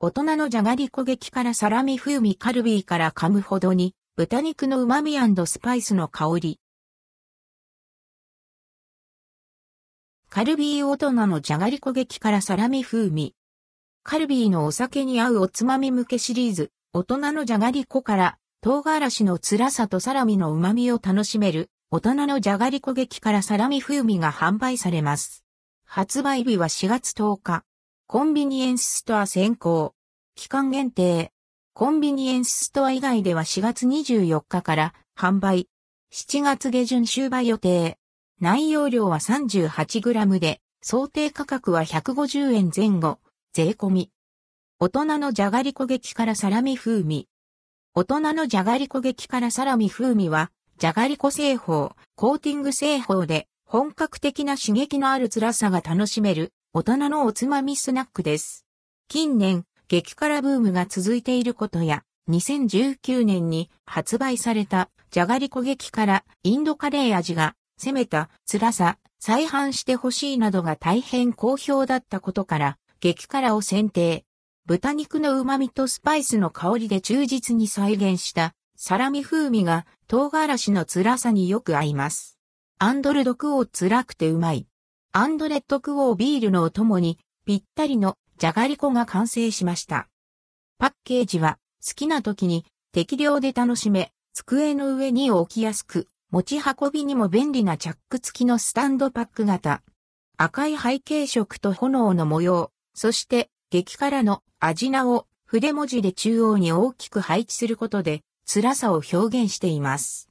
大人のじゃがりこ激辛サラミ風味カルビーから噛むほどに、豚肉の旨味スパイスの香り。カルビー大人のじゃがりこ激辛サラミ風味。カルビーのお酒に合うおつまみ向けシリーズ、大人のじゃがりこから、唐辛子の辛さとサラミの旨味を楽しめる、大人のじゃがりこ激辛サラミ風味が販売されます。発売日は4月10日。コンビニエンスストア先行。期間限定。コンビニエンスストア以外では4月24日から販売。7月下旬終売予定。内容量は 38g で、想定価格は150円前後、税込み。大人のじゃがりこ激辛サラミ風味。大人のじゃがりこ激辛サラミ風味は、じゃがりこ製法、コーティング製法で、本格的な刺激のある辛さが楽しめる、大人のおつまみスナックです。近年、激辛ブームが続いていることや、2019年に発売された、じゃがりこ激辛インドカレー味が攻めた辛さ、再販してほしいなどが大変好評だったことから、激辛を選定。豚肉の旨味とスパイスの香りで忠実に再現したサラミ風味が唐辛子の辛さによく合います。アンドルドクオ辛くてうまい。アンドレッドクオービールのお供にぴったりのじゃがりこが完成しました。パッケージは好きな時に適量で楽しめ、机の上に置きやすく、持ち運びにも便利なチャック付きのスタンドパック型。赤い背景色と炎の模様、そして激辛の味名を筆文字で中央に大きく配置することで辛さを表現しています。